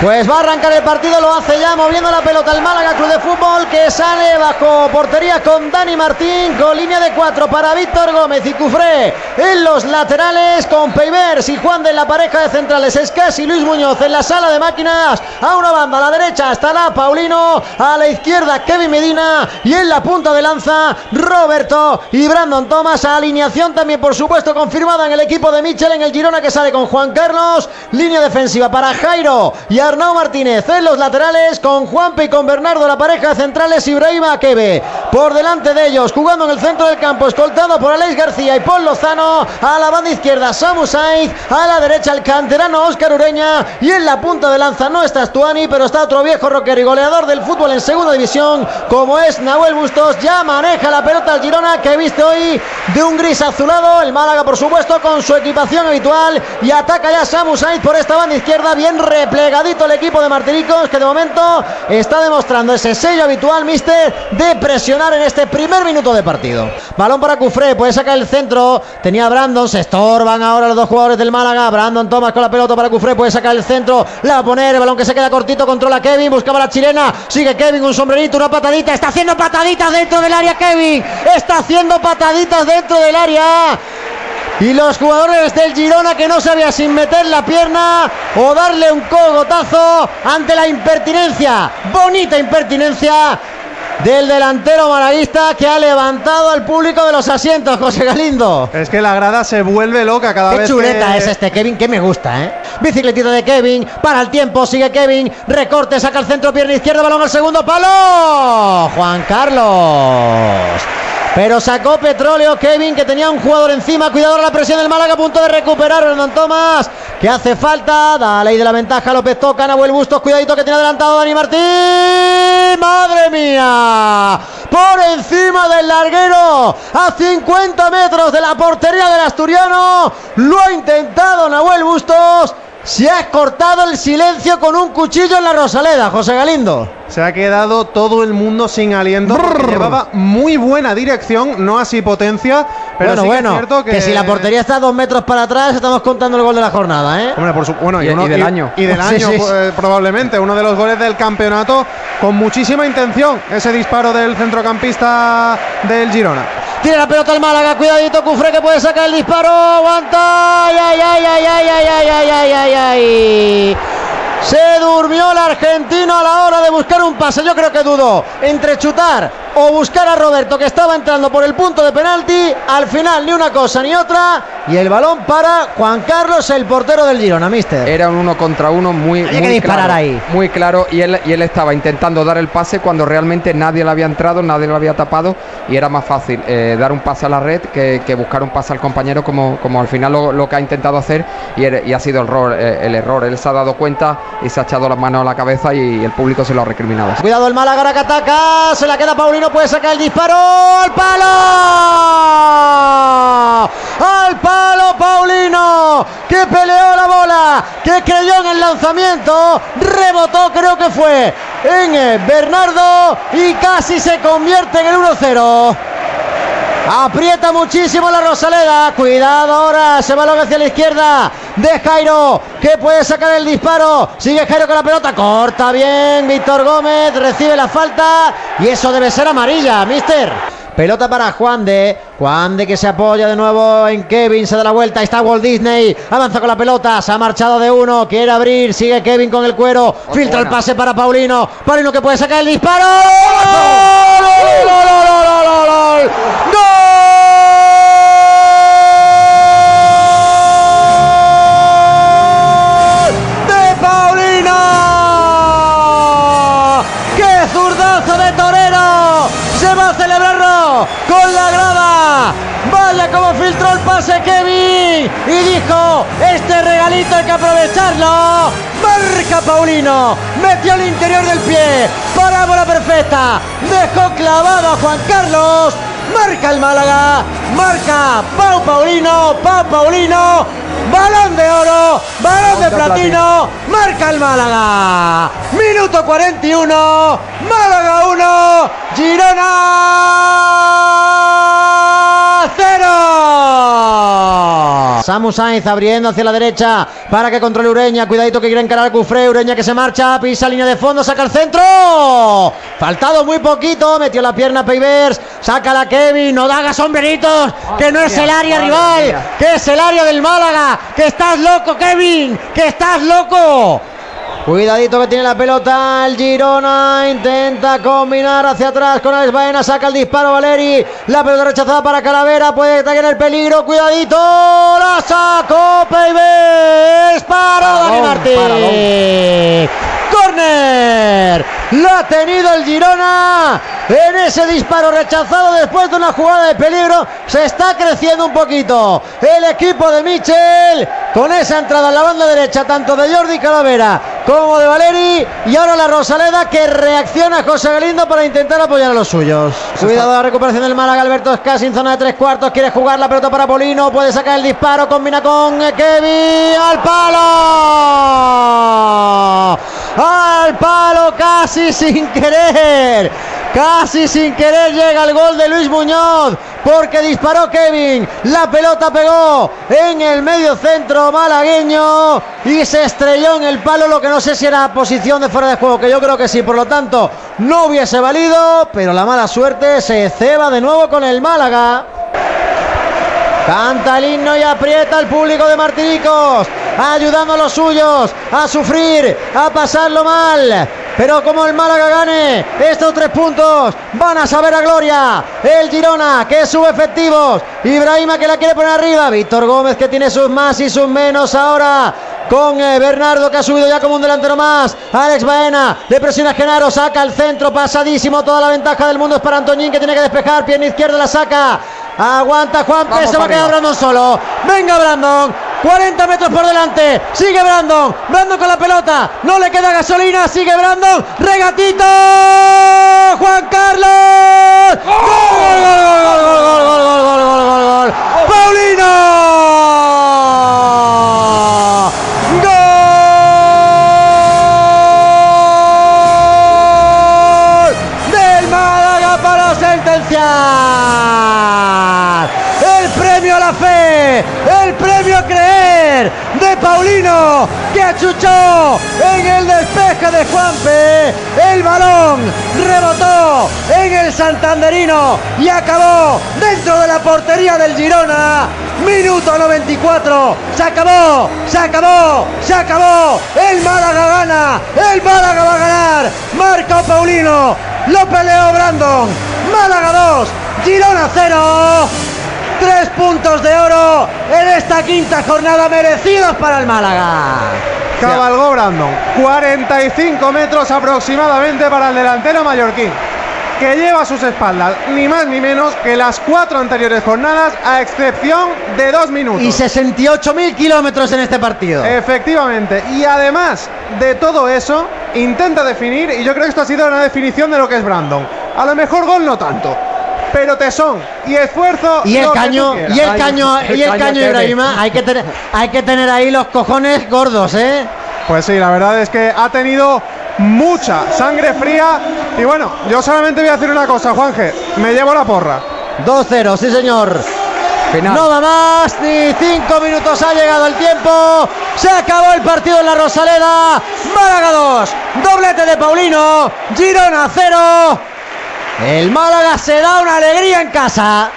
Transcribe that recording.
Pues va a arrancar el partido, lo hace ya moviendo la pelota el Málaga Club de Fútbol que sale bajo portería con Dani Martín, con línea de cuatro para Víctor Gómez y Cufré. En los laterales con Peivers y Juan de la pareja de centrales Escas y Luis Muñoz en la sala de máquinas. A una banda a la derecha estará Paulino, a la izquierda Kevin Medina y en la punta de lanza Roberto y Brandon Thomas, alineación también por supuesto confirmada en el equipo de Michel en el Girona que sale con Juan Carlos, línea defensiva para Jairo y Arnau Martínez en los laterales con Juanpe y con Bernardo la pareja centrales Ibrahima Akebe. Por delante de ellos, jugando en el centro del campo, escoltado por Alex García y Paul Lozano. A la banda izquierda, Samu Sainz. A la derecha, el canterano Oscar Ureña. Y en la punta de lanza no está Stuani, pero está otro viejo rockero y goleador del fútbol en segunda división, como es Nahuel Bustos. Ya maneja la pelota al Girona, que he visto hoy de un gris azulado. El Málaga, por supuesto, con su equipación habitual. Y ataca ya Samu Sainz por esta banda izquierda, bien replegadito el equipo de Martiricos, que de momento está demostrando ese sello habitual, mister, de en este primer minuto de partido. Balón para Cufré, puede sacar el centro. Tenía Brandon, se estorban ahora los dos jugadores del Málaga. Brandon Thomas con la pelota para Cufré, puede sacar el centro. La va a poner, balón que se queda cortito, controla Kevin, buscaba la chilena. Sigue Kevin, un sombrerito, una patadita. Está haciendo pataditas dentro del área, Kevin. Está haciendo pataditas dentro del área. Y los jugadores del Girona que no sabía sin meter la pierna o darle un cogotazo ante la impertinencia, bonita impertinencia del delantero malaguista que ha levantado al público de los asientos, José Galindo. Es que la grada se vuelve loca cada Qué vez chuleta que... es este Kevin, que me gusta, ¿eh? Bicicletita de Kevin, para el tiempo, sigue Kevin, recorte, saca el centro, pierna izquierda, balón al segundo palo. Juan Carlos. Pero sacó petróleo Kevin, que tenía un jugador encima. Cuidado la presión del Málaga, a punto de recuperar Hernán Tomás, que hace falta. Da ley de la ventaja, López toca, Nahuel Bustos. Cuidadito que tiene adelantado Dani Martín. ¡Madre mía! Por encima del larguero, a 50 metros de la portería del asturiano. Lo ha intentado Nahuel Bustos. Se ha cortado el silencio con un cuchillo en la Rosaleda, José Galindo. Se ha quedado todo el mundo sin aliento llevaba muy buena dirección, no así potencia, pero bueno, sí que bueno, es cierto que... que si la portería está dos metros para atrás, estamos contando el gol de la jornada, ¿eh? Hombre, por su- bueno, y, Y- uno- y del año. Y del Sí, año, sí. pues, probablemente. Uno de los goles del campeonato con muchísima intención. Ese disparo del centrocampista del Girona. Tiene la pelota el Málaga, cuidadito, Cufré que puede sacar el disparo, aguanta, ay, ay, ay, ay, ay, ay, ay, ay, ay, ay, ay. Se durmió el argentino a la hora de buscar un pase. Yo creo que dudó entre chutar o buscar a Roberto que estaba entrando por el punto de penalti. Al final ni una cosa ni otra. Y el balón para Juan Carlos, el portero del Girona, mister. Era un uno contra uno muy, Había que muy disparar claro, ahí. muy claro y él, y él estaba intentando dar el pase cuando realmente nadie le había entrado, nadie lo había tapado y era más fácil eh, dar un pase a la red que, que buscar un pase al compañero como, como al final lo, lo que ha intentado hacer y, er- y ha sido el error, eh, el error. Él se ha dado cuenta y se ha echado las manos a la cabeza y el público se lo ha recriminado. Cuidado el Málaga que ataca. Se la queda Paulino. Puede sacar el disparo. ¡Al palo! ¡Al palo Paulino! Que peleó la bola. Que creyó en el lanzamiento. Rebotó, creo que fue en eh, Bernardo. Y casi se convierte en el 1-0. Aprieta muchísimo la Rosaleda. Cuidado ahora. Se balón hacia la izquierda de Jairo. Que puede sacar el disparo. Sigue Jairo con la pelota. Corta bien. Víctor Gómez recibe la falta. Y eso debe ser amarilla, mister. Pelota para Juan de. Juan de que se apoya de nuevo en Kevin. Se da la vuelta. Está Walt Disney. Avanza con la pelota. Se ha marchado de uno. Quiere abrir. Sigue Kevin con el cuero. Filtra el pase para Paulino. Paulino que puede sacar el disparo. ¡Gol! ¡Gol, gol, gol, gol, gol, gol! ¡Gol! ¡Se va a celebrarlo con la grada! ¡Vaya como filtró el pase Kevin! Y dijo, este regalito hay que aprovecharlo. Marca Paulino, metió el interior del pie, parábola perfecta, dejó clavado a Juan Carlos, marca el Málaga, marca Pau Paulino, Pau Paulino, balón de oro, balón de platino, marca el Málaga. Minuto 41, Málaga 1, Girona Samu abriendo hacia la derecha para que controle Ureña. Cuidadito que quiere encarar a Cufré. Ureña que se marcha, pisa línea de fondo, saca el centro. Faltado muy poquito, metió la pierna Peivers, saca la Kevin, no haga sombreritos, que no es el área rival, que es el área del Málaga, que estás loco Kevin, que estás loco. Cuidadito que tiene la pelota el Girona. Intenta combinar hacia atrás con Alex Baena. Saca el disparo Valeri. La pelota rechazada para Calavera. Puede estar en el peligro. Cuidadito. La sacó Peibes. Para Dani Martín. Corner. La ha tenido el Girona. En ese disparo rechazado después de una jugada de peligro. Se está creciendo un poquito. El equipo de Michel. Con esa entrada en la banda derecha. Tanto de Jordi Calavera como de Valeri. Y ahora la Rosaleda que reacciona José Galindo para intentar apoyar a los suyos. Cuidado la recuperación del Málaga. Alberto Escasi en zona de tres cuartos. Quiere jugar la pelota para Polino. Puede sacar el disparo. Combina con Kevin. Al palo. Al palo casi sin querer. Casi sin querer llega el gol de Luis Muñoz porque disparó Kevin. La pelota pegó en el medio centro malagueño y se estrelló en el palo. Lo que no sé si era posición de fuera de juego, que yo creo que sí. Por lo tanto, no hubiese valido, pero la mala suerte se ceba de nuevo con el Málaga. Canta el himno y aprieta al público de Martinicos, ayudando a los suyos a sufrir, a pasarlo mal. Pero como el Málaga gane estos tres puntos, van a saber a gloria. El Girona que sube efectivos. Ibrahima que la quiere poner arriba. Víctor Gómez que tiene sus más y sus menos ahora con eh, Bernardo que ha subido ya como un delantero más. Alex Baena le presiona a Genaro, saca al centro, pasadísimo. Toda la ventaja del mundo es para Antoñín que tiene que despejar. Pierna izquierda la saca. Aguanta Juan que se va a quedar Brandon solo. Venga Brandon. 40 metros por delante. Sigue Brandon. Brandon con la pelota. No le queda gasolina. Sigue Brandon. Regatito. Juan Carlos. ¡Gol! ¡Gol, gol, gol, gol, gol, gol, gol, gol, gol! ¡Paulino! Paulino que achuchó en el despeje de Juanpe. El balón rebotó en el santanderino y acabó dentro de la portería del Girona. Minuto 94. Se acabó, se acabó, se acabó. El Málaga gana. El Málaga va a ganar. Marco Paulino. Lo peleó Brandon. Málaga 2. Girona 0. Tres puntos de oro en esta quinta jornada merecidos para el Málaga. Cabalgó Brandon. 45 metros aproximadamente para el delantero mallorquín. Que lleva a sus espaldas ni más ni menos que las cuatro anteriores jornadas, a excepción de dos minutos. Y 68.000 kilómetros en este partido. Efectivamente. Y además de todo eso, intenta definir, y yo creo que esto ha sido una definición de lo que es Brandon. A lo mejor gol no tanto. Pero tesón y esfuerzo. Y el caño, y el caño, y el caño caño. Ibrahima, hay que tener, hay que tener ahí los cojones gordos, ¿eh? Pues sí, la verdad es que ha tenido mucha sangre fría. Y bueno, yo solamente voy a decir una cosa, Juanje. Me llevo la porra. 2-0, sí señor. Final. No da más, ni cinco minutos ha llegado el tiempo. Se acabó el partido en la Rosaleda. Málaga 2, doblete de Paulino. Girona 0. El Málaga se da una alegría en casa.